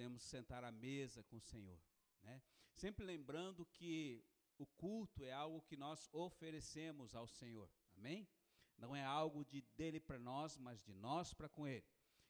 podemos sentar à mesa com o Senhor. Né? Sempre lembrando que o culto é algo que nós oferecemos ao Senhor. Amém? Não é algo de dele para nós, mas de nós para com ele.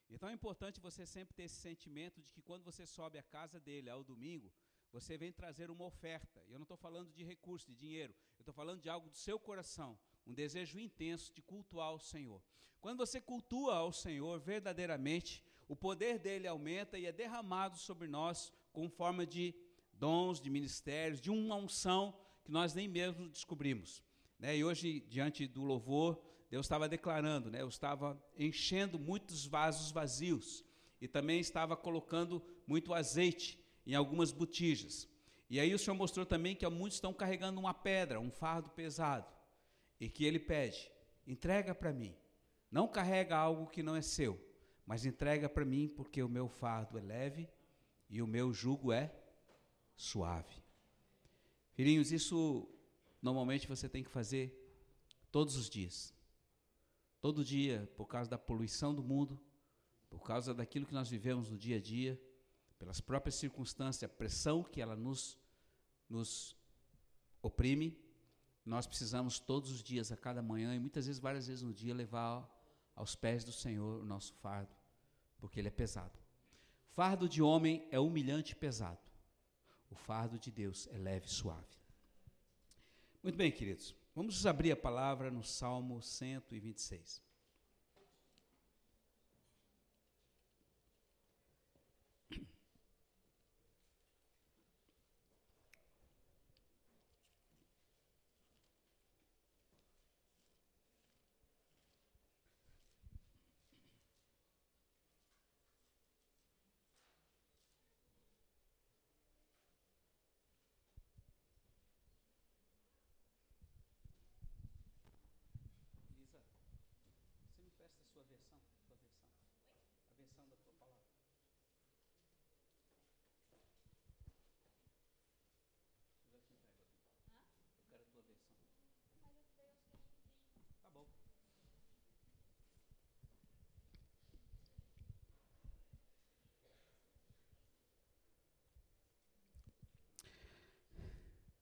Então é importante você sempre ter esse sentimento de que quando você sobe à casa dele ao domingo, você vem trazer uma oferta. E eu não estou falando de recurso, de dinheiro. Eu estou falando de algo do seu coração, um desejo intenso de cultuar o Senhor. Quando você cultua ao Senhor verdadeiramente, o poder dele aumenta e é derramado sobre nós com forma de dons, de ministérios, de uma unção que nós nem mesmo descobrimos. Né? E hoje, diante do louvor, Deus estava declarando, né? eu estava enchendo muitos vasos vazios e também estava colocando muito azeite em algumas botijas. E aí o Senhor mostrou também que muitos estão carregando uma pedra, um fardo pesado, e que ele pede: entrega para mim. Não carrega algo que não é seu, mas entrega para mim, porque o meu fardo é leve e o meu jugo é suave. Filhinhos, isso normalmente você tem que fazer todos os dias. Todo dia, por causa da poluição do mundo, por causa daquilo que nós vivemos no dia a dia, pelas próprias circunstâncias, a pressão que ela nos, nos oprime, nós precisamos todos os dias, a cada manhã, e muitas vezes, várias vezes no dia, levar aos pés do Senhor o nosso fardo, porque ele é pesado. Fardo de homem é humilhante e pesado. O fardo de Deus é leve e suave. Muito bem, queridos. Vamos abrir a palavra no Salmo 126.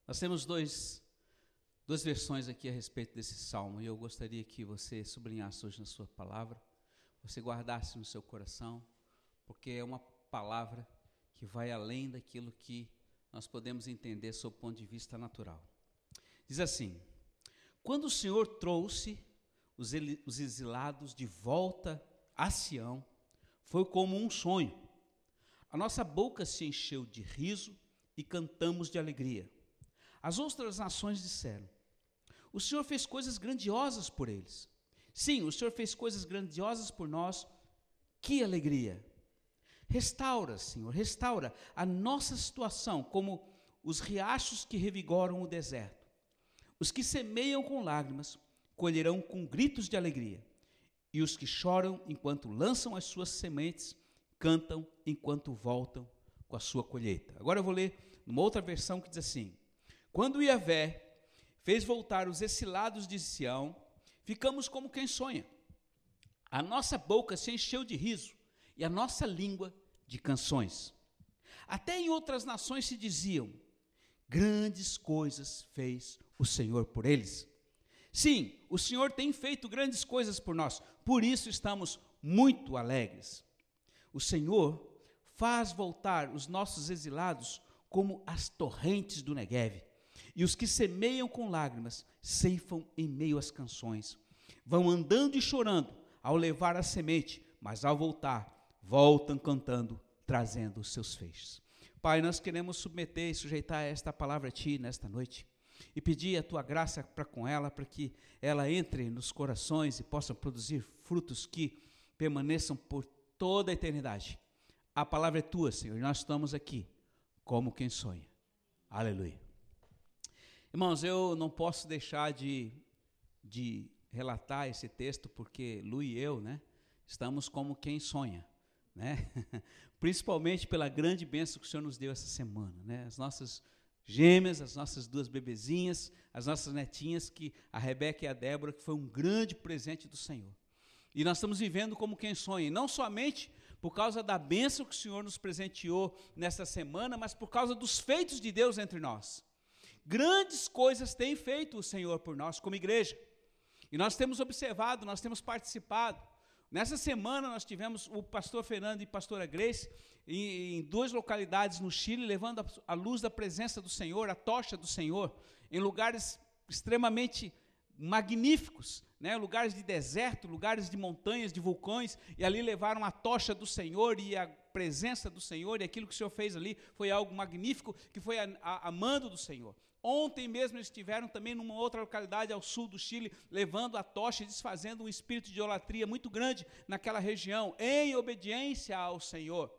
Nós temos dois, duas versões aqui a respeito desse salmo, e eu gostaria que você sublinhasse hoje na sua palavra, você guardasse no seu coração, porque é uma palavra que vai além daquilo que nós podemos entender sob o ponto de vista natural. Diz assim: Quando o Senhor trouxe os, os exilados de volta a Sião, foi como um sonho. A nossa boca se encheu de riso e cantamos de alegria. As outras nações disseram: O Senhor fez coisas grandiosas por eles. Sim, o Senhor fez coisas grandiosas por nós. Que alegria! Restaura, Senhor, restaura a nossa situação como os riachos que revigoram o deserto. Os que semeiam com lágrimas colherão com gritos de alegria, e os que choram enquanto lançam as suas sementes cantam enquanto voltam com a sua colheita. Agora eu vou ler uma outra versão que diz assim: quando Iavé fez voltar os exilados de Sião, ficamos como quem sonha. A nossa boca se encheu de riso e a nossa língua de canções. Até em outras nações se diziam: grandes coisas fez o Senhor por eles. Sim, o Senhor tem feito grandes coisas por nós, por isso estamos muito alegres. O Senhor faz voltar os nossos exilados como as torrentes do Negueve. E os que semeiam com lágrimas ceifam em meio às canções. Vão andando e chorando ao levar a semente, mas ao voltar, voltam cantando, trazendo os seus feixes. Pai, nós queremos submeter e sujeitar esta palavra a Ti nesta noite e pedir a Tua graça para com ela, para que ela entre nos corações e possa produzir frutos que permaneçam por toda a eternidade. A palavra é Tua, Senhor, e nós estamos aqui como quem sonha. Aleluia. Irmãos, eu não posso deixar de, de relatar esse texto, porque Lu e eu, né, estamos como quem sonha, né? Principalmente pela grande bênção que o Senhor nos deu essa semana, né? As nossas gêmeas, as nossas duas bebezinhas, as nossas netinhas, que a Rebeca e a Débora, que foi um grande presente do Senhor. E nós estamos vivendo como quem sonha, não somente por causa da bênção que o Senhor nos presenteou nesta semana, mas por causa dos feitos de Deus entre nós. Grandes coisas tem feito o Senhor por nós como igreja. E nós temos observado, nós temos participado. Nessa semana nós tivemos o pastor Fernando e a pastora Grace em, em duas localidades no Chile, levando a, luz da presença do Senhor, a tocha do Senhor, em lugares extremamente magníficos, né, lugares de deserto, lugares de montanhas, de vulcões, e ali levaram a tocha do Senhor e a presença do Senhor, e aquilo que o Senhor fez ali foi algo magnífico, que foi a, a, a mando do Senhor. Ontem mesmo eles estiveram também numa outra localidade ao sul do Chile, levando a tocha e desfazendo um espírito de idolatria muito grande naquela região, em obediência ao Senhor.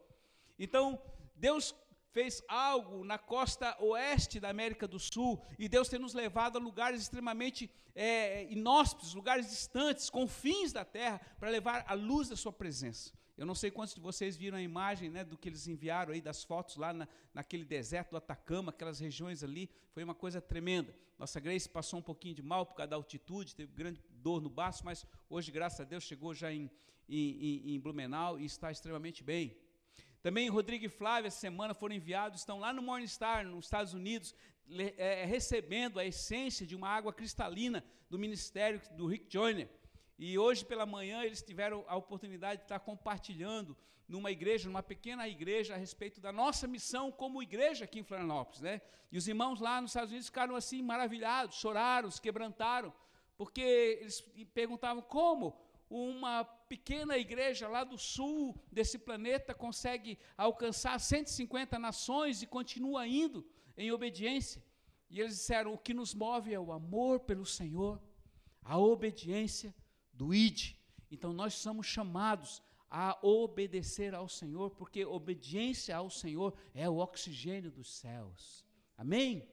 Então, Deus fez algo na costa oeste da América do Sul, e Deus tem nos levado a lugares extremamente é, inóspitos, lugares distantes, confins da terra, para levar a luz da sua presença. Eu não sei quantos de vocês viram a imagem né, do que eles enviaram aí, das fotos lá na, naquele deserto do Atacama, aquelas regiões ali, foi uma coisa tremenda. Nossa Grace passou um pouquinho de mal por causa da altitude, teve grande dor no baço, mas hoje, graças a Deus, chegou já em, em, em Blumenau e está extremamente bem. Também Rodrigo e Flávia, essa semana, foram enviados, estão lá no Morningstar, nos Estados Unidos, é, recebendo a essência de uma água cristalina do ministério do Rick Joyner. E hoje pela manhã eles tiveram a oportunidade de estar compartilhando numa igreja, numa pequena igreja, a respeito da nossa missão como igreja aqui em Florianópolis. Né? E os irmãos lá nos Estados Unidos ficaram assim maravilhados, choraram, se quebrantaram, porque eles perguntavam como uma pequena igreja lá do sul desse planeta consegue alcançar 150 nações e continua indo em obediência. E eles disseram: o que nos move é o amor pelo Senhor, a obediência do ID. Então nós somos chamados a obedecer ao Senhor, porque obediência ao Senhor é o oxigênio dos céus. Amém?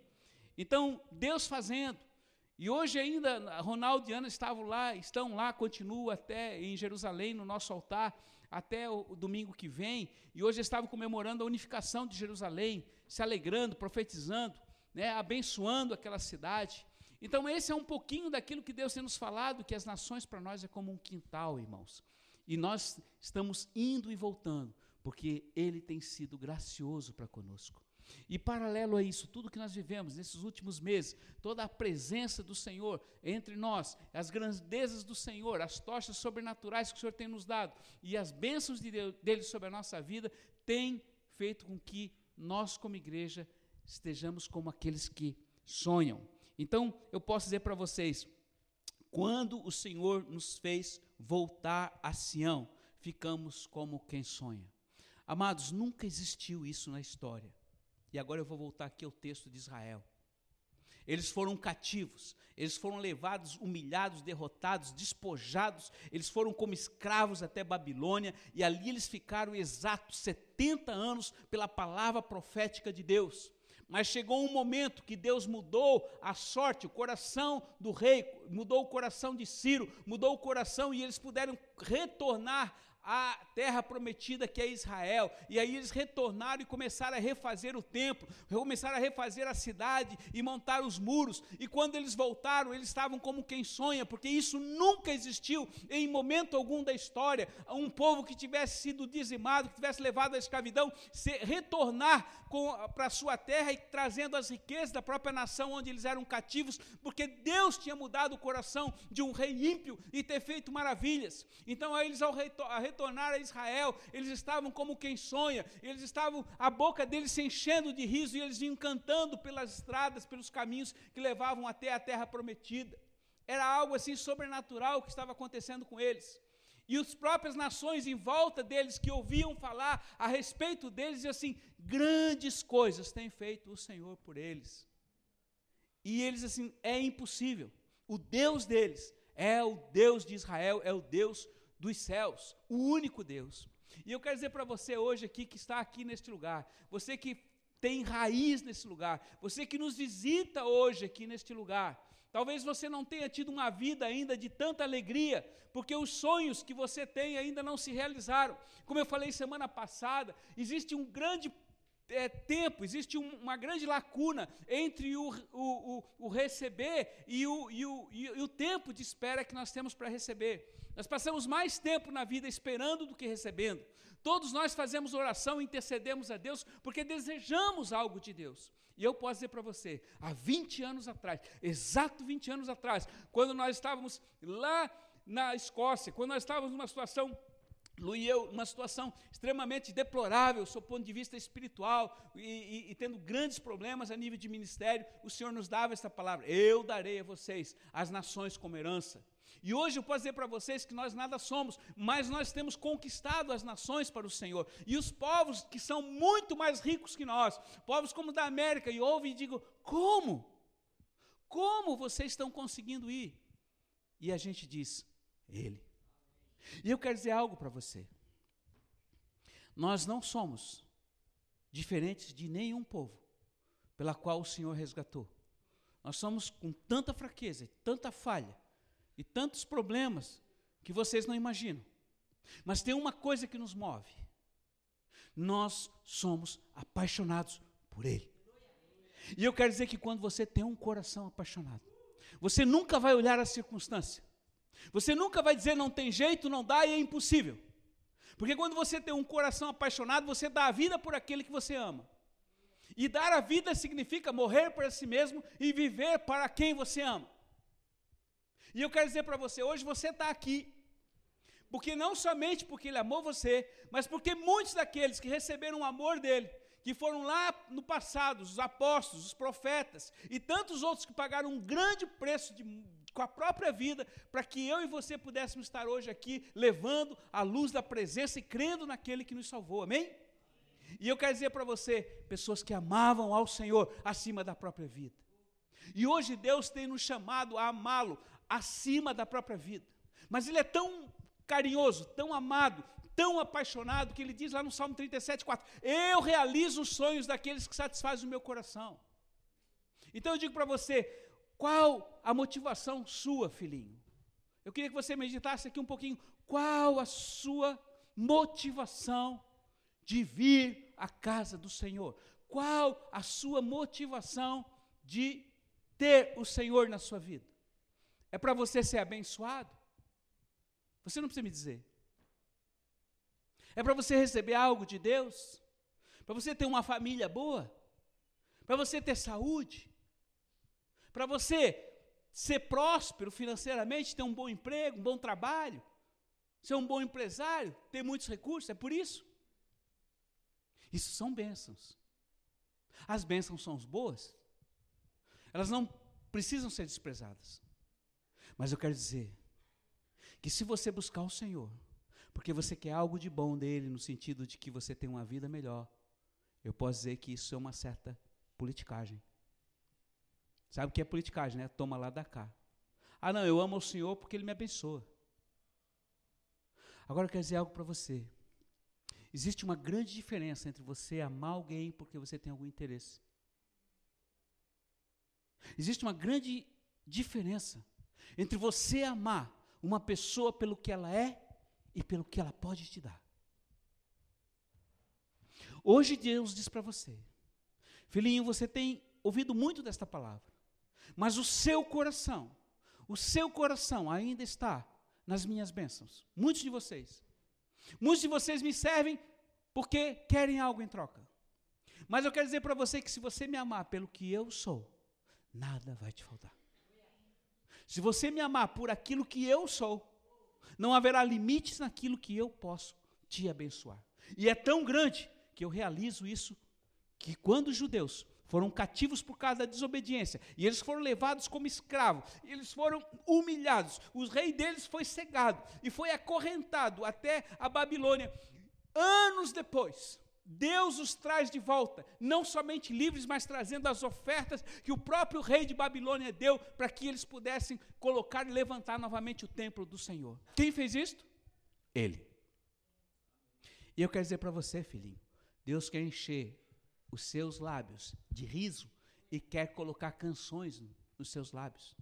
Então, Deus fazendo. E hoje ainda, Ronaldo e Ana estavam lá, estão lá, continuam até em Jerusalém, no nosso altar, até o, domingo que vem. E hoje estavam comemorando a unificação de Jerusalém, se alegrando, profetizando, né, abençoando aquela cidade. Então, esse é um pouquinho daquilo que Deus tem nos falado, que as nações para nós é como um quintal, irmãos. E nós estamos indo e voltando, porque Ele tem sido gracioso para conosco. E paralelo a isso, tudo que nós vivemos nesses últimos meses, toda a presença do Senhor entre nós, as grandezas do Senhor, as tochas sobrenaturais que o Senhor tem nos dado e as bênçãos de Deus, dele sobre a nossa vida, tem feito com que nós, como igreja, estejamos como aqueles que sonham. Então, eu posso dizer para vocês, quando o Senhor nos fez voltar a Sião, ficamos como quem sonha. Amados, nunca existiu isso na história. E agora eu vou voltar aqui ao texto de Israel. Eles foram cativos, eles foram levados, humilhados, derrotados, despojados, eles foram como escravos até Babilônia, e ali eles ficaram exatos 70 anos pela palavra profética de Deus. Mas chegou um momento que Deus mudou a sorte, o coração do rei, mudou o coração de Ciro, mudou o coração e eles puderam retornar a terra prometida que é Israel. E aí eles retornaram e começaram a refazer o templo, começaram a refazer a cidade e montar os muros. E quando eles voltaram, eles estavam como quem sonha, porque isso nunca existiu em momento algum da história. Um povo que tivesse sido dizimado, que tivesse levado à escravidão, se, retornar para a sua terra e trazendo as riquezas da própria nação onde eles eram cativos, porque Deus tinha mudado o coração de um rei ímpio e ter feito maravilhas. Então, aí eles ao retornar, retornar a Israel, eles estavam como quem sonha, eles estavam, a boca deles se enchendo de riso e eles vinham cantando pelas estradas, pelos caminhos que levavam até a terra prometida. Era algo assim sobrenatural que estava acontecendo com eles. E as próprias nações em volta deles que ouviam falar a respeito deles, diziam assim: grandes coisas tem feito o Senhor por eles. E eles assim, é impossível. O Deus deles é o Deus de Israel, é o Deus dos céus, o único Deus. E eu quero dizer para você hoje aqui que está aqui neste lugar, você que tem raiz nesse lugar, você que nos visita hoje aqui neste lugar, Talvez você não tenha tido uma vida ainda de tanta alegria, porque os sonhos que você tem ainda não se realizaram. Como eu falei semana passada, existe um grande é, tempo, existe um, uma grande lacuna entre o, o, o, o receber e o, e, o, e o tempo de espera que nós temos para receber. Nós passamos mais tempo na vida esperando do que recebendo. Todos nós fazemos oração, intercedemos a Deus porque desejamos algo de Deus. E eu posso dizer para você, há 20 anos atrás, exato 20 anos atrás, quando nós estávamos lá na Escócia, quando nós estávamos numa situação Lu e eu, uma situação extremamente deplorável, do ponto de vista espiritual, e, e, e, tendo grandes problemas a nível de ministério, o Senhor nos dava essa palavra: Eu darei a vocês as nações como herança. E hoje eu posso dizer para vocês que nós nada somos, mas nós temos conquistado as nações para o Senhor. E os povos que são muito mais ricos que nós, povos como da América, e ouvem e digo: Como? Como vocês estão conseguindo ir? E a gente diz: Ele. E eu quero dizer algo para você. Nós não somos diferentes de nenhum povo pela qual o Senhor resgatou. Nós somos com tanta fraqueza, tanta falha e tantos problemas que vocês não imaginam. Mas tem uma coisa que nos move. Nós somos apaixonados por Ele. E eu quero dizer que quando você tem um coração apaixonado, você nunca vai olhar a circunstância, você nunca vai dizer não tem jeito, não dá e é impossível. Porque quando você tem um coração apaixonado, você dá a vida por aquele que você ama. E dar a vida significa morrer para si mesmo e viver para quem você ama. E eu quero dizer para você, hoje você está aqui, porque não somente porque Ele amou você, mas porque muitos daqueles que receberam o amor dele, que foram lá no passado, os apóstolos, os profetas, e tantos outros que pagaram um grande preço de, com a própria vida, para que eu e você pudéssemos estar hoje aqui, levando a luz da presença e crendo naquele que nos salvou, amém? E eu quero dizer para você, pessoas que amavam ao Senhor acima da própria vida. E hoje Deus tem nos chamado a amá-lo acima da própria vida. Mas Ele é tão carinhoso, tão amado, tão apaixonado, que Ele diz lá no Salmo 37, 4: Eu realizo os sonhos daqueles que satisfazem o meu coração. Então eu digo para você, qual a motivação sua, filhinho? Eu queria que você meditasse aqui um pouquinho. Qual a sua motivação de vir à casa do Senhor? Qual a sua motivação de ter o Senhor na sua vida? É para você ser abençoado? Você não precisa me dizer. É para você receber algo de Deus? Para você ter uma família boa? Para você ter saúde? Para você ser próspero financeiramente, ter um bom emprego, um bom trabalho, ser um bom empresário, ter muitos recursos, é por isso. Isso são bênçãos. As bênçãos são boas, elas não precisam ser desprezadas. Mas eu quero dizer que se você buscar o Senhor, porque você quer algo de bom dele, no sentido de que você tem uma vida melhor, eu posso dizer que isso é uma certa politicagem. Sabe o que é politicagem, né? Toma lá da cá. Ah, não, eu amo o Senhor porque Ele me abençoa. Agora eu quero dizer algo para você. Existe uma grande diferença entre você amar alguém porque você tem algum interesse. Existe uma grande diferença entre você amar uma pessoa pelo que ela é e pelo que ela pode te dar. Hoje Deus diz para você, filhinho, você tem ouvido muito desta palavra. Mas o seu coração, o seu coração ainda está nas minhas bênçãos. Muitos de vocês. Muitos de vocês me servem porque querem algo em troca. Mas eu quero dizer para você que se você me amar pelo que eu sou, nada vai te faltar. Se você me amar por aquilo que eu sou, não haverá limites naquilo que eu posso te abençoar. E é tão grande que eu realizo isso que quando os judeus foram cativos por causa da desobediência, e eles foram levados como escravos, eles foram humilhados, o rei deles foi cegado e foi acorrentado até a Babilônia. Anos depois, Deus os traz de volta, não somente livres, mas trazendo as ofertas que o próprio rei de Babilônia deu para que eles pudessem colocar e levantar novamente o templo do Senhor. Quem fez isto? Ele. E eu quero dizer para você, filhinho, Deus quer encher os seus lábios de riso e quer colocar canções nos seus lábios.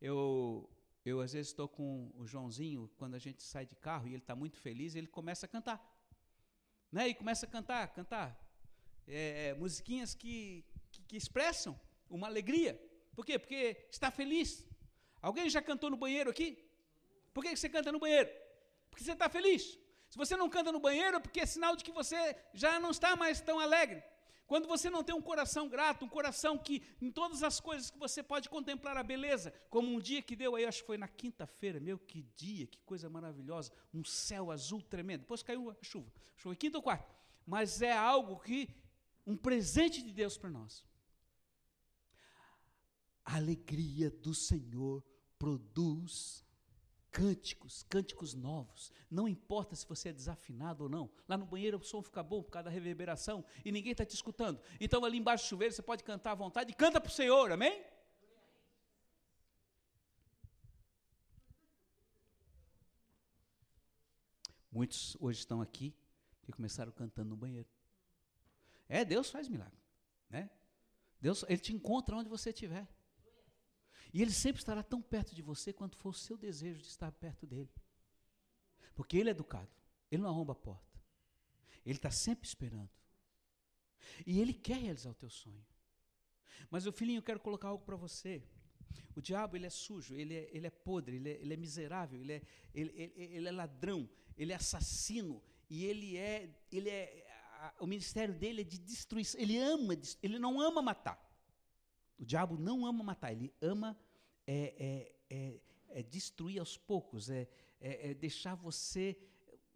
Eu, eu às vezes estou com o Joãozinho, quando a gente sai de carro e ele está muito feliz, ele começa a cantar. Né? E começa a cantar, cantar. é, musiquinhas que, que, que expressam uma alegria. Por quê? Porque está feliz. Alguém já cantou no banheiro aqui? Por que você canta no banheiro? Porque você está feliz. Se você não canta no banheiro, é porque é sinal de que você já não está mais tão alegre. Quando você não tem um coração grato, um coração que em todas as coisas que você pode contemplar a beleza, como um dia que deu aí, acho que foi na quinta-feira, meu, que dia, que coisa maravilhosa, um céu azul tremendo. Depois caiu a chuva, foi quinta ou quarta. Mas é algo que, um presente de Deus para nós. A alegria do Senhor produz cânticos, cânticos novos. Não importa se você é desafinado ou não. Lá no banheiro o som fica bom por causa da reverberação e ninguém está te escutando. Então ali embaixo do chuveiro você pode cantar à vontade. Canta para o Senhor, amém? Muitos hoje estão aqui e começaram cantando no banheiro. É, Deus faz milagre, né? Deus, ele te encontra onde você estiver. E Ele sempre estará tão perto de você quanto for o seu desejo de estar perto dele. Porque Ele é educado, Ele não arromba a porta. Ele está sempre esperando. E Ele quer realizar o teu sonho. Mas, meu filhinho, eu quero colocar algo para você. O diabo, ele é sujo, ele é, ele é podre, ele é, ele é miserável, ele é, ele, ele, ele, é ladrão, ele é assassino, e ele é, ele é, a, o ministério dele é de destruição, ele ama, ele não ama matar. O diabo não ama matar, ele ama é, é, é, é destruir aos poucos, é, é, é deixar você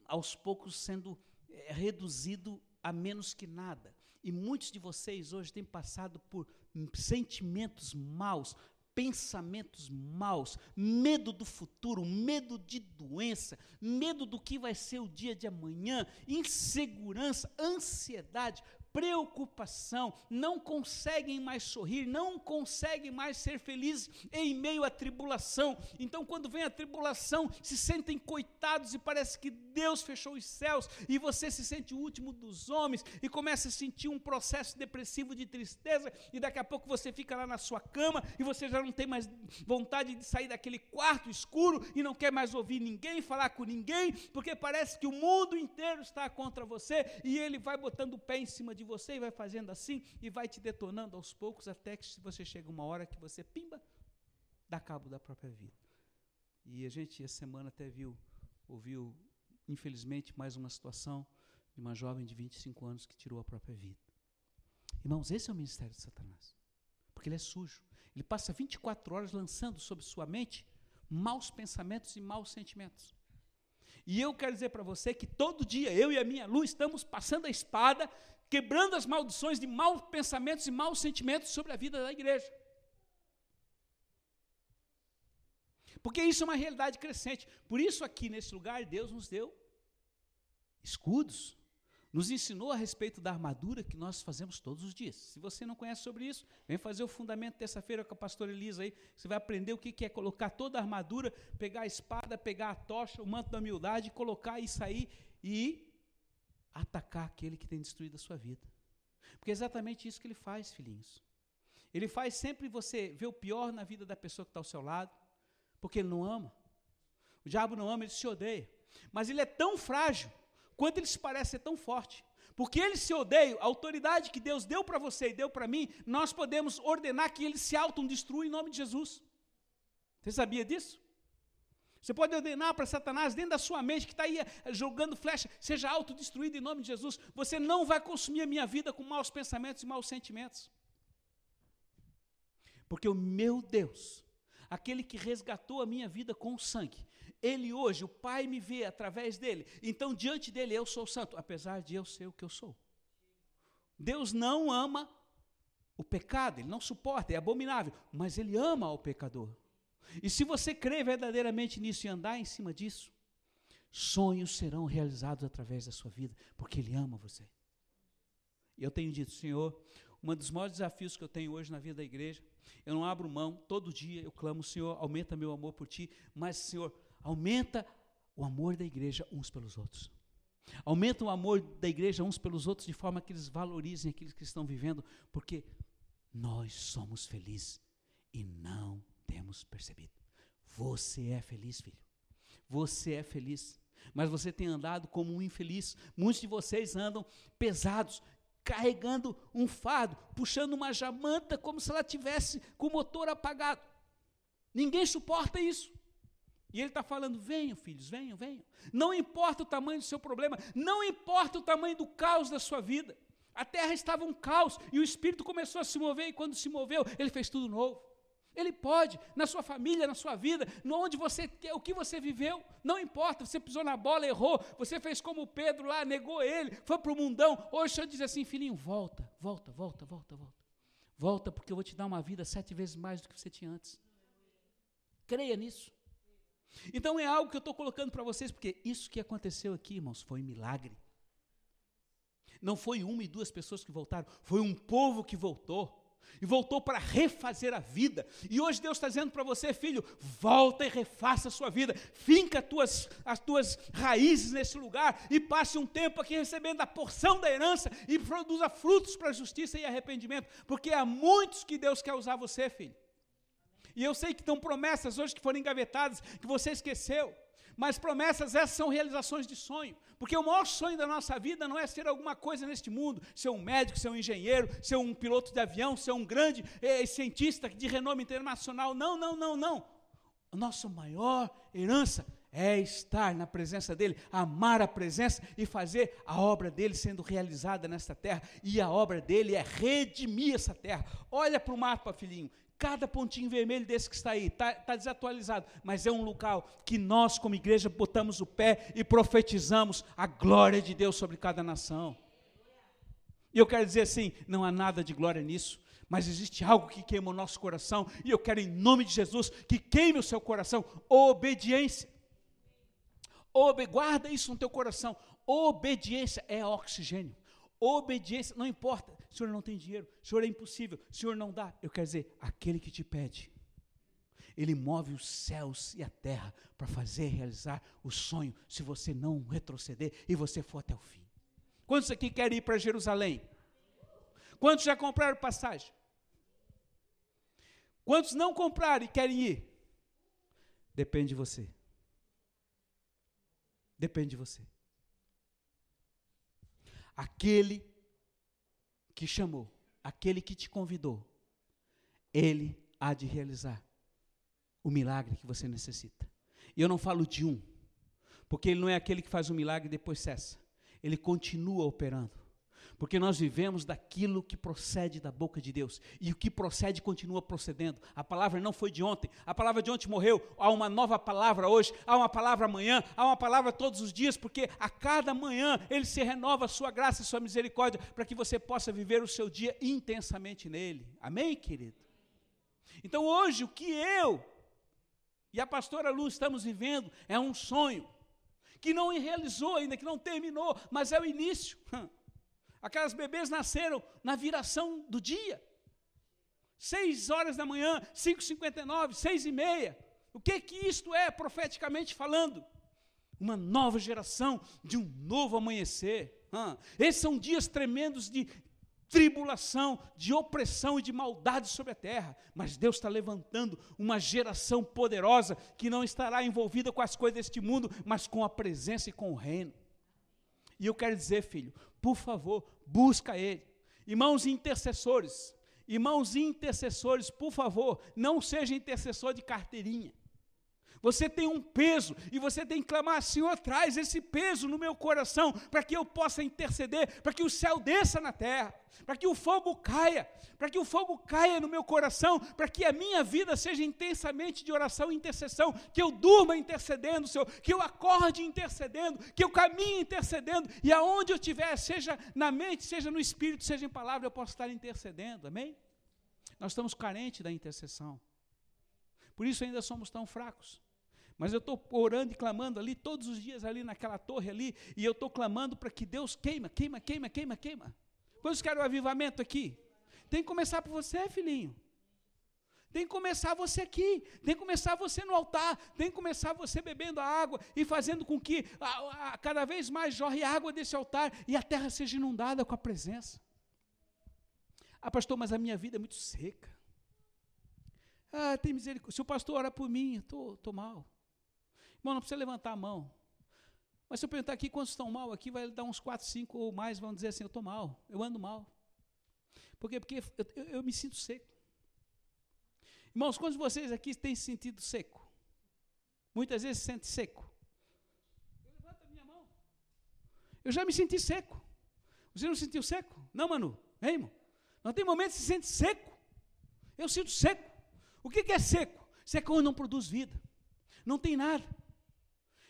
aos poucos sendo reduzido a menos que nada. E muitos de vocês hoje têm passado por sentimentos maus, pensamentos maus, medo do futuro, medo de doença, medo do que vai ser o dia de amanhã, insegurança, ansiedade, preocupação, não conseguem mais sorrir, não conseguem mais ser felizes em meio à tribulação. Então, quando vem a tribulação, se sentem coitados e parece que Deus fechou os céus e você se sente o último dos homens e começa a sentir um processo depressivo de tristeza e daqui a pouco você fica lá na sua cama e você já não tem mais vontade de sair daquele quarto escuro e não quer mais ouvir ninguém, falar com ninguém, porque parece que o mundo inteiro está contra você e ele vai botando o pé em cima de você e vai fazendo assim e vai te detonando aos poucos até que você chega uma hora que você pimba, dá cabo da própria vida. E a gente essa semana até viu, ouviu, infelizmente, mais uma situação de uma jovem de 25 anos que tirou a própria vida. Irmãos, esse é o ministério de Satanás. Porque ele é sujo. Ele passa 24 horas lançando sobre sua mente maus pensamentos e maus sentimentos. E eu quero dizer para você que todo dia eu e a minha luz estamos passando a espada quebrando as maldições de maus pensamentos e maus sentimentos sobre a vida da igreja. Porque isso é uma realidade crescente. Por isso, aqui nesse lugar, Deus nos deu escudos, nos ensinou a respeito da armadura que nós fazemos todos os dias. Se você não conhece sobre isso, vem fazer o fundamento terça-feira com a pastora Elisa aí. Você vai aprender o que é colocar toda a armadura, pegar a espada, pegar a tocha, o manto da humildade, colocar isso aí e atacar aquele que tem destruído a sua vida. Porque é exatamente isso que ele faz, filhinhos. Ele faz sempre você ver o pior na vida da pessoa que está ao seu lado, porque ele não ama. O diabo não ama, ele se odeia. Mas ele é tão frágil quanto ele se parece ser tão forte. Porque ele se odeia, a autoridade que Deus deu para você e deu para mim, nós podemos ordenar que ele se autodestrua em nome de Jesus. Você sabia disso? Você pode ordenar para Satanás dentro da sua mente que está aí eh, jogando flecha, seja autodestruído em nome de Jesus. Você não vai consumir a minha vida com maus pensamentos e maus sentimentos. Porque o meu Deus, aquele que resgatou a minha vida com o sangue, ele hoje, o Pai me vê através dele. Então, diante dele, eu sou santo, apesar de eu ser o que eu sou. Deus não ama o pecado, ele não suporta, é abominável, mas ele ama o pecador. E se você crê verdadeiramente nisso e andar em cima disso, sonhos serão realizados através da sua vida, porque Ele ama você. E eu tenho dito, Senhor, um dos maiores desafios que eu tenho hoje na vida da igreja, eu não abro mão, todo dia eu clamo, Senhor, aumenta meu amor por Ti, mas, Senhor, aumenta o amor da igreja uns pelos outros. Aumenta o amor da igreja uns pelos outros de forma que eles valorizem aqueles que estão vivendo, porque nós somos felizes e não temos percebido. Você é feliz, filho. Você é feliz. Mas você tem andado como um infeliz. Muitos de vocês andam pesados, carregando um fardo, puxando uma jamanta como se ela tivesse com o motor apagado. Ninguém suporta isso. E ele está falando: venham, filhos, venham, venham. Não importa o tamanho do seu problema, não importa o tamanho do caos da sua vida. A terra estava um caos e o Espírito começou a se mover, e quando se moveu, ele fez tudo novo. Ele pode, na sua família, na sua vida, onde você o que você viveu, não importa, você pisou na bola, errou, você fez como Pedro lá, negou ele, foi para o mundão. Hoje o Senhor diz assim, filhinho, volta, volta, volta, volta, volta. Volta, porque eu vou te dar uma vida sete vezes mais do que você tinha antes. Creia nisso. Então é algo que eu estou colocando para vocês, porque isso que aconteceu aqui, irmãos, foi um milagre. Não foi uma e duas pessoas que voltaram, foi um povo que voltou e voltou para refazer a vida. E hoje Deus está dizendo para você, filho, volta e refaça a sua vida, finca tuas, as tuas raízes nesse lugar e passe um tempo aqui recebendo a porção da herança e produza frutos para justiça e arrependimento, porque há muitos que Deus quer usar você, filho. E eu sei que estão promessas hoje que foram engavetadas, que você esqueceu. Mas promessas, essas são realizações de sonho. Porque o maior sonho da nossa vida não é ser alguma coisa neste mundo, ser um médico, ser um engenheiro, ser um piloto de avião, ser um grande eh, cientista de renome internacional. Não, não, não, não. A nossa maior herança é estar na presença dEle, amar a presença e fazer a obra dEle sendo realizada nesta terra. E a obra dEle é redimir essa terra. Olha para o mapa, filhinho. Cada pontinho vermelho desse que está aí, está tá desatualizado, mas é um local que nós, como igreja, botamos o pé e profetizamos a glória de Deus sobre cada nação. E eu quero dizer assim: não há nada de glória nisso, mas existe algo que queima o nosso coração, e eu quero, em nome de Jesus, que queime o seu coração obediência. Obe, guarda isso no teu coração. Obediência é oxigênio. Obediência, não importa Senhor não tem dinheiro, Senhor é impossível, Senhor não dá. Eu quero dizer, aquele que te pede, ele move os céus e a terra para fazer realizar o sonho, se você não retroceder e você for até o fim. Quantos aqui querem ir para Jerusalém? Quantos já compraram passagem? Quantos não compraram e querem ir? Depende de você. Depende de você. Aquele que chamou, aquele que te convidou, ele há de realizar o milagre que você necessita. E eu não falo de um, porque ele não é aquele que faz o milagre e depois cessa. Ele continua operando. Porque nós vivemos daquilo que procede da boca de Deus. E o que procede continua procedendo. A palavra não foi de ontem. A palavra de ontem morreu. Há uma nova palavra hoje. Há uma palavra amanhã. Há uma palavra todos os dias. Porque a cada manhã Ele se renova a sua graça e sua misericórdia. Para que você possa viver o seu dia intensamente nele. Amém, querido? Então hoje o que eu e a pastora Lu estamos vivendo é um sonho. Que não realizou ainda, que não terminou, mas é o início. Aquelas bebês nasceram na viração do dia. Seis horas da manhã, 5h59, seis e meia. O que que isto é, profeticamente falando? Uma nova geração de um novo amanhecer. esses são dias tremendos de tribulação, de opressão e de maldade sobre a terra. Mas Deus está levantando uma geração poderosa que não estará envolvida com as coisas deste mundo, mas com a presença e com o reino. E eu quero dizer, filho, por favor, busca Ele. Irmãos intercessores, irmãos intercessores, por favor, não seja intercessor de carteirinha. Você tem um peso e você tem que clamar, Senhor, traz esse peso no meu coração para que eu possa interceder, para que o céu desça na terra, para que o fogo caia, para que o fogo caia no meu coração, para que a minha vida seja intensamente de oração e intercessão, que eu durma intercedendo, Senhor, que eu acorde intercedendo, que eu caminhe intercedendo e aonde eu estiver, seja na mente, seja no espírito, seja em palavra, eu posso estar intercedendo. Amém? Nós estamos carentes da intercessão. Por isso ainda somos tão fracos. Mas eu estou orando e clamando ali todos os dias ali naquela torre ali, e eu estou clamando para que Deus queima, queima, queima, queima, queima. Quantos querem o avivamento aqui? Tem que começar por você, filhinho. Tem que começar você aqui, tem que começar você no altar, tem que começar você bebendo a água e fazendo com que a, a, cada vez mais jorre água desse altar e a terra seja inundada com a presença. Ah, pastor, mas a minha vida é muito seca. Ah, tem misericórdia. Se o pastor ora por mim, estou tô, tô mal. Irmão, não precisa levantar a mão. Mas se eu perguntar aqui quantos estão mal aqui, vai dar uns 4, 5 ou mais, vão dizer assim, eu estou mal, eu ando mal. Por quê? Porque eu, eu, eu me sinto seco. Irmãos, quantos de vocês aqui têm se sentido seco? Muitas vezes se sente seco. Eu levanto a minha mão. Eu já me senti seco. Você não sentiu seco? Não, Manu? Hein, irmão? Não tem momentos que se sente seco. Eu sinto seco. O que, que é seco? Seco é quando não produz vida. Não tem nada.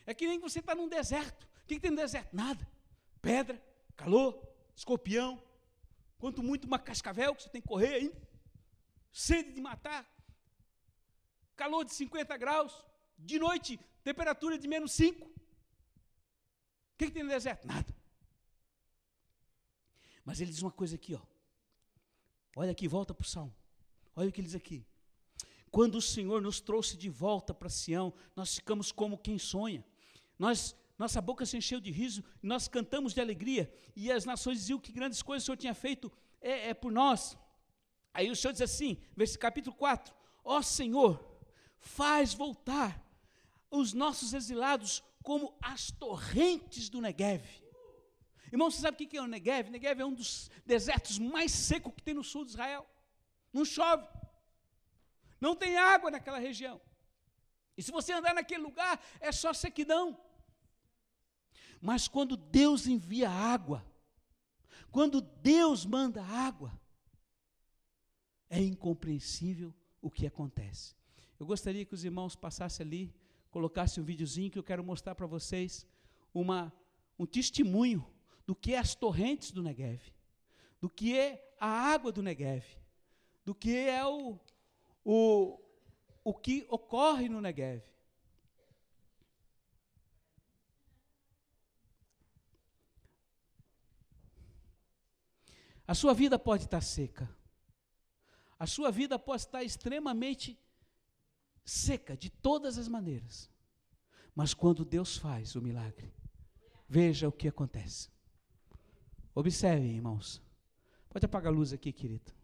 É que nem você está num deserto. O que, que tem no deserto? Nada. Pedra, calor, escorpião. Quanto muito uma cascavel que você tem que correr ainda. Sede de matar. Calor de 50 graus. De noite, temperatura de menos 5. O que, que tem no deserto? Nada. Mas ele diz uma coisa aqui, ó. Olha aqui, volta para o Salmo. Olha o que ele diz aqui. Quando o Senhor nos trouxe de volta para Sião, nós ficamos como quem sonha. Nós, nossa boca se encheu de riso, nós cantamos de alegria, e as nações diziam que grandes coisas o Senhor tinha feito é, é por nós. Aí o Senhor diz assim, versículo capítulo 4: Ó Senhor, faz voltar os nossos exilados como as torrentes do Negev. Irmão, você sabe o que é o Negev? Negev é um dos desertos mais secos que tem no sul de Israel. Não chove. Não tem água naquela região. E se você andar naquele lugar, é só sequidão. Mas quando Deus envia água, quando Deus manda água, é incompreensível o que acontece. Eu gostaria que os irmãos passassem ali, colocassem um videozinho que eu quero mostrar para vocês uma, um testemunho do que é as torrentes do Negev, do que é a água do Negev, do que é o, o, o que ocorre no Negev. A sua vida pode estar seca. A sua vida pode estar extremamente seca de todas as maneiras. Mas quando Deus faz o milagre, veja o que acontece. Observe, irmãos. Pode apagar a luz aqui, querido.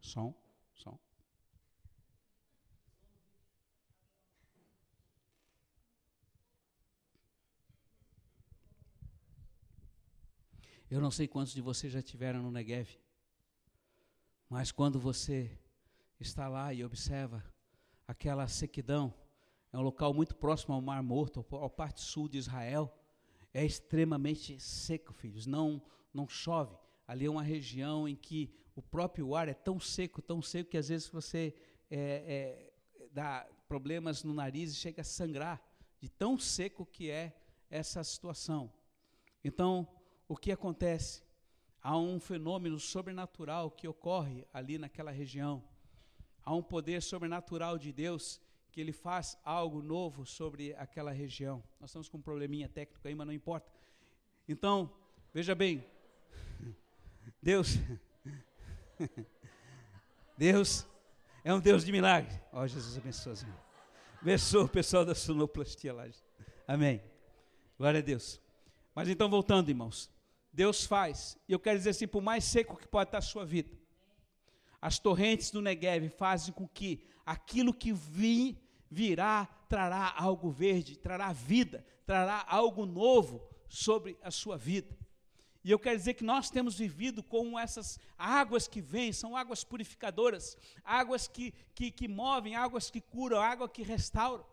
Som, som. Eu não sei quantos de vocês já tiveram no Negev, mas quando você está lá e observa aquela sequidão, é um local muito próximo ao Mar Morto, à parte sul de Israel, é extremamente seco, filhos, não, não chove. Ali é uma região em que o próprio ar é tão seco, tão seco, que às vezes você é, é, dá problemas no nariz e chega a sangrar, de tão seco que é essa situação. Então, o que acontece? Há um fenômeno sobrenatural que ocorre ali naquela região. Há um poder sobrenatural de Deus que ele faz algo novo sobre aquela região. Nós estamos com um probleminha técnico aí, mas não importa. Então, veja bem, Deus Deus é um Deus de milagre. Ó, oh, Jesus abençoe, irmão. Abençoa o pessoal da sonoplastia lá. Amém. Glória a Deus. Mas então, voltando, irmãos. Deus faz, e eu quero dizer assim, por mais seco que pode estar a sua vida, as torrentes do Negev fazem com que aquilo que vir, virá trará algo verde, trará vida, trará algo novo sobre a sua vida. E eu quero dizer que nós temos vivido com essas águas que vêm, são águas purificadoras, águas que, que, que movem, águas que curam, água que restauram.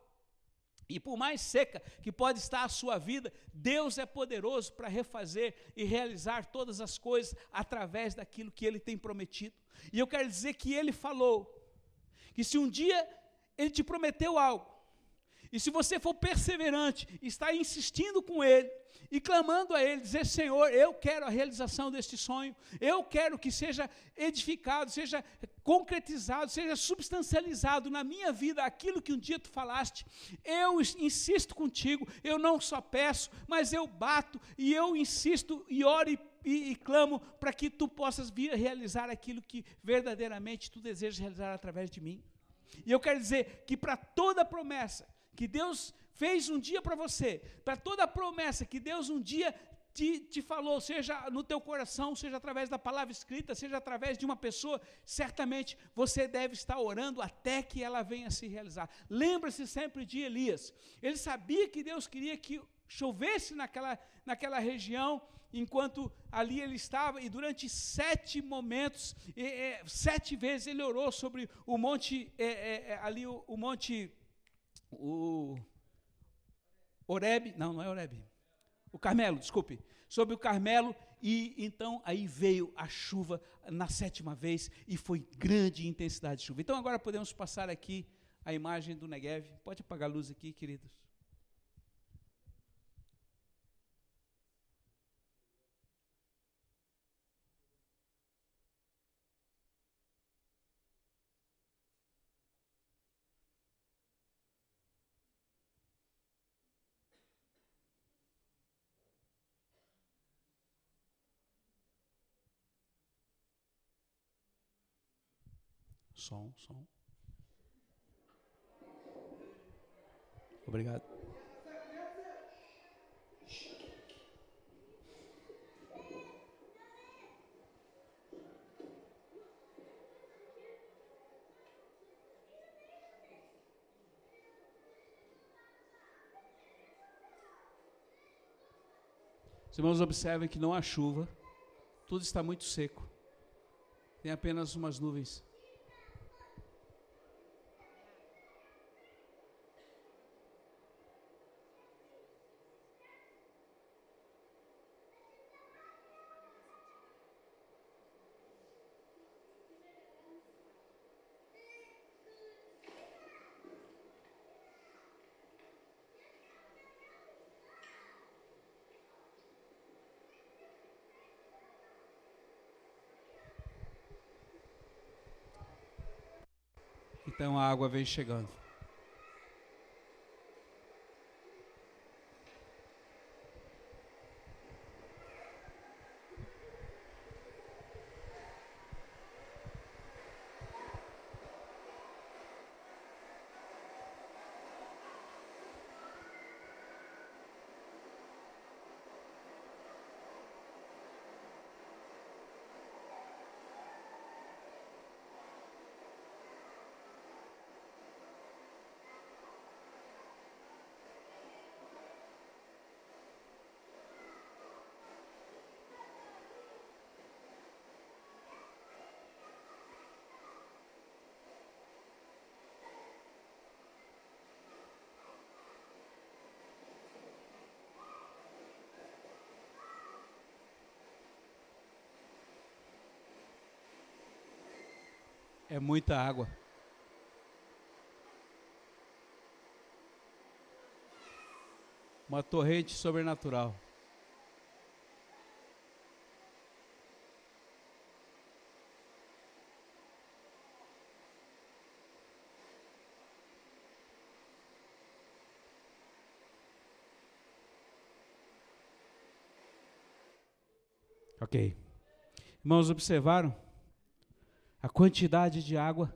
E por mais seca que pode estar a sua vida, Deus é poderoso para refazer e realizar todas as coisas através daquilo que Ele tem prometido. E eu quero dizer que Ele falou que se um dia Ele te prometeu algo, e se você for perseverante, está insistindo com Ele, e clamando a Ele, dizer: Senhor, eu quero a realização deste sonho, eu quero que seja edificado, seja concretizado, seja substancializado na minha vida aquilo que um dia tu falaste. Eu insisto contigo, eu não só peço, mas eu bato e eu insisto e oro e e, e, clamo para que tu possas vir realizar aquilo que verdadeiramente tu desejas realizar através de mim. E eu quero dizer que para toda promessa que Deus fez um dia para você, para toda a promessa que Deus um dia te, te falou, seja no teu coração, seja através da palavra escrita, seja através de uma pessoa, certamente você deve estar orando até que ela venha se realizar. Lembra-se sempre de Elias. Ele sabia que Deus queria que chovesse naquela, naquela região, enquanto ali ele estava, e durante sete momentos, sete vezes ele orou sobre o monte, é, é, é, ali o, o monte, o Oreb, não, não é Oreb, o Carmelo, desculpe, sobre o Carmelo, e então aí veio a chuva na sétima vez, e foi grande intensidade de chuva. Então agora podemos passar aqui a imagem do Negev. Pode apagar a luz aqui, queridos. Som, som. Obrigado. Os irmãos observem que não há chuva, tudo está muito seco, tem apenas umas nuvens. Então a água vem chegando. É muita água. Uma torrente sobrenatural. Ok. Irmãos, observaram? A quantidade de água.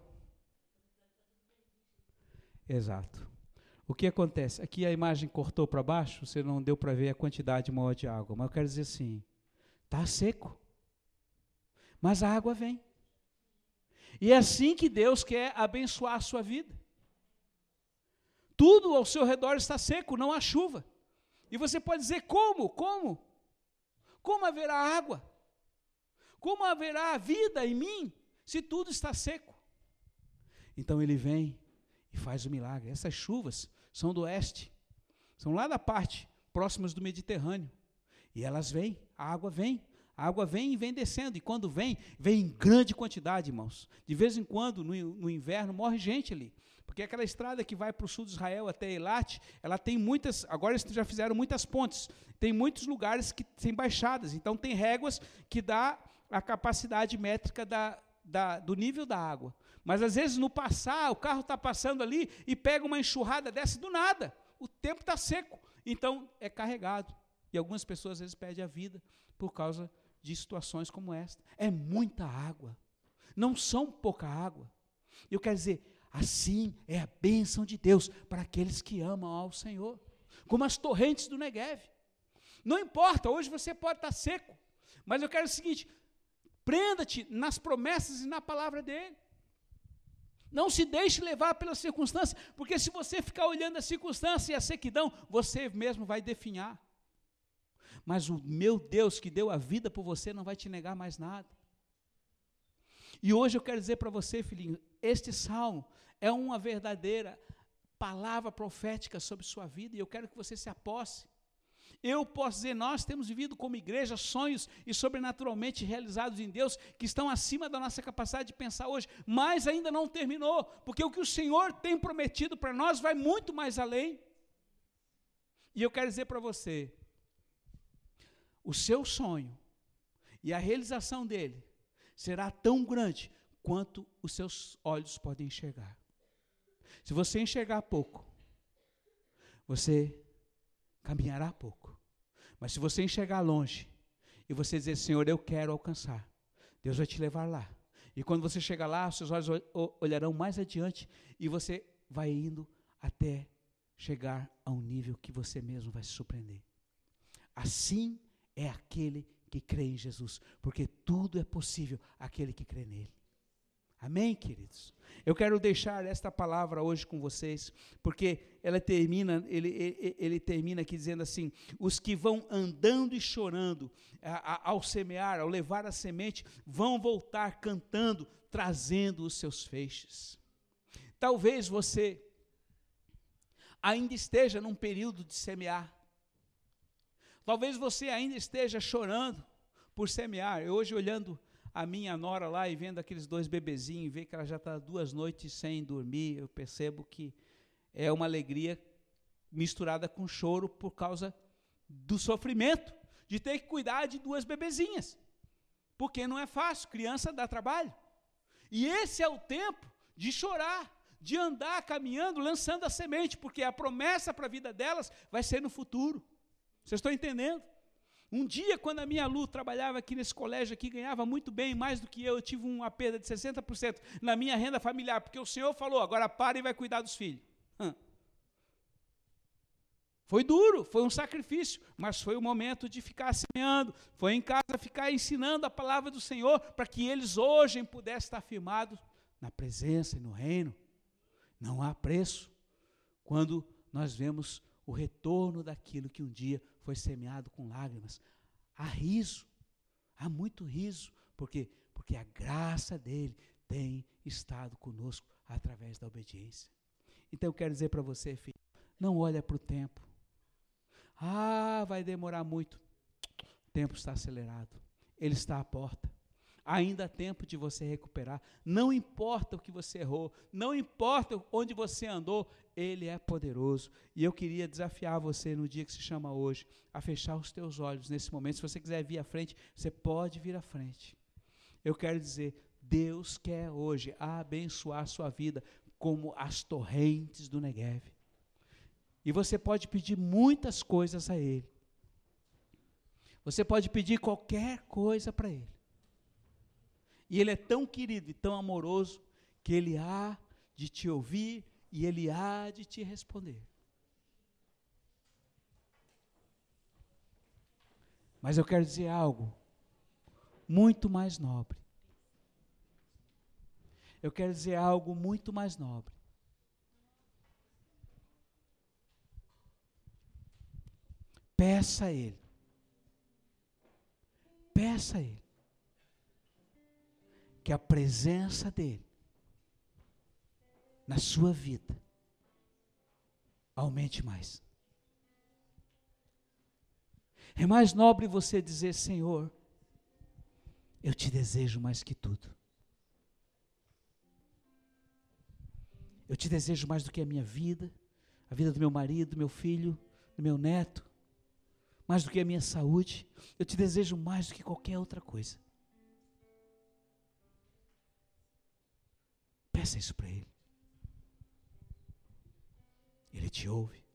Exato. O que acontece? Aqui a imagem cortou para baixo, você não deu para ver a quantidade maior de água, mas eu quero dizer assim: está seco, mas a água vem. E é assim que Deus quer abençoar a sua vida. Tudo ao seu redor está seco, não há chuva. E você pode dizer: como? Como? Como haverá água? Como haverá vida em mim se tudo está seco. Então ele vem e faz o milagre. Essas chuvas são do oeste, são lá da parte próximas do Mediterrâneo. E elas vêm, a água vem, a água vem e vem descendo. E quando vem, vem em grande quantidade, irmãos. De vez em quando, no, no inverno, morre gente ali. Porque aquela estrada que vai para o sul de Israel até Eilat, ela tem muitas, agora eles já fizeram muitas pontes, tem muitos lugares que tem baixadas, então tem réguas que dá a capacidade métrica da, da, do nível da água. Mas às vezes no passar, o carro está passando ali e pega uma enxurrada dessa do nada. O tempo está seco. Então é carregado. E algumas pessoas às vezes perdem a vida por causa de situações como esta. É muita água. Não são pouca água. Eu quero dizer, assim é a bênção de Deus para aqueles que amam ao Senhor. Como as torrentes do Negev. Não importa, hoje você pode estar seco, mas eu quero o seguinte: prenda-te nas promessas e na palavra dele. Não se deixe levar pela circunstância, porque se você ficar olhando a circunstância e a sequidão, você mesmo vai definhar. Mas o meu Deus que deu a vida por você não vai te negar mais nada. E hoje eu quero dizer para você, filhinho, este salmo é uma verdadeira palavra profética sobre sua vida e eu quero que você se aposse. Eu posso dizer, nós temos vivido como igreja sonhos e sobrenaturalmente realizados em Deus que estão acima da nossa capacidade de pensar hoje, mas ainda não terminou, porque o que o Senhor tem prometido para nós vai muito mais além. E eu quero dizer para você, o seu sonho e a realização dele será tão grande quanto os seus olhos podem enxergar. Se você enxergar pouco, você caminhará pouco. Mas se você enxergar longe e você dizer, Senhor, eu quero alcançar, Deus vai te levar lá. E quando você chegar lá, seus olhos olharão mais adiante e você vai indo até chegar a um nível que você mesmo vai se surpreender. Assim é aquele que crê em Jesus, porque tudo é possível aquele que crê nele. Amém, queridos? Eu quero deixar esta palavra hoje com vocês, porque ela termina, ele, ele, ele termina aqui dizendo assim: os que vão andando e chorando a, a, ao semear, ao levar a semente, vão voltar cantando, trazendo os seus feixes. Talvez você ainda esteja num período de semear. Talvez você ainda esteja chorando por semear. Eu hoje olhando a minha nora lá e vendo aqueles dois bebezinhos, ver que ela já está duas noites sem dormir, eu percebo que é uma alegria misturada com choro por causa do sofrimento de ter que cuidar de duas bebezinhas. Porque não é fácil, criança dá trabalho. E esse é o tempo de chorar, de andar caminhando, lançando a semente, porque a promessa para a vida delas vai ser no futuro. Vocês estão entendendo? Um dia, quando a minha Lu trabalhava aqui nesse colégio aqui, ganhava muito bem, mais do que eu, eu tive uma perda de 60% na minha renda familiar, porque o Senhor falou, agora para e vai cuidar dos filhos. Foi duro, foi um sacrifício, mas foi o momento de ficar semeando, foi em casa ficar ensinando a palavra do Senhor, para que eles hoje pudessem estar firmados na presença e no reino. Não há preço quando nós vemos o retorno daquilo que um dia foi semeado com lágrimas. Há riso, há muito riso, porque porque a graça dele tem estado conosco através da obediência. Então eu quero dizer para você, filho, não olha para o tempo. Ah, vai demorar muito. O tempo está acelerado. Ele está à porta ainda há tempo de você recuperar. Não importa o que você errou, não importa onde você andou, Ele é poderoso. E eu queria desafiar você no dia que se chama hoje, a fechar os teus olhos nesse momento. Se você quiser vir à frente, você pode vir à frente. Eu quero dizer, Deus quer hoje abençoar a sua vida como as torrentes do Negev. E você pode pedir muitas coisas a Ele. Você pode pedir qualquer coisa para Ele. E Ele é tão querido e tão amoroso que Ele há de te ouvir e Ele há de te responder. Mas eu quero dizer algo muito mais nobre. Eu quero dizer algo muito mais nobre. Peça a Ele. Peça a Ele que a presença dEle na sua vida aumente mais. É mais nobre você dizer, Senhor, eu te desejo mais que tudo. Eu te desejo mais do que a minha vida, a vida do meu marido, do meu filho, do meu neto, mais do que a minha saúde. Eu te desejo mais do que qualquer outra coisa. Peça isso para Ele. Ele te ouve.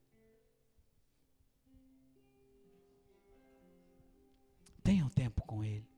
Tenha um tempo com Ele.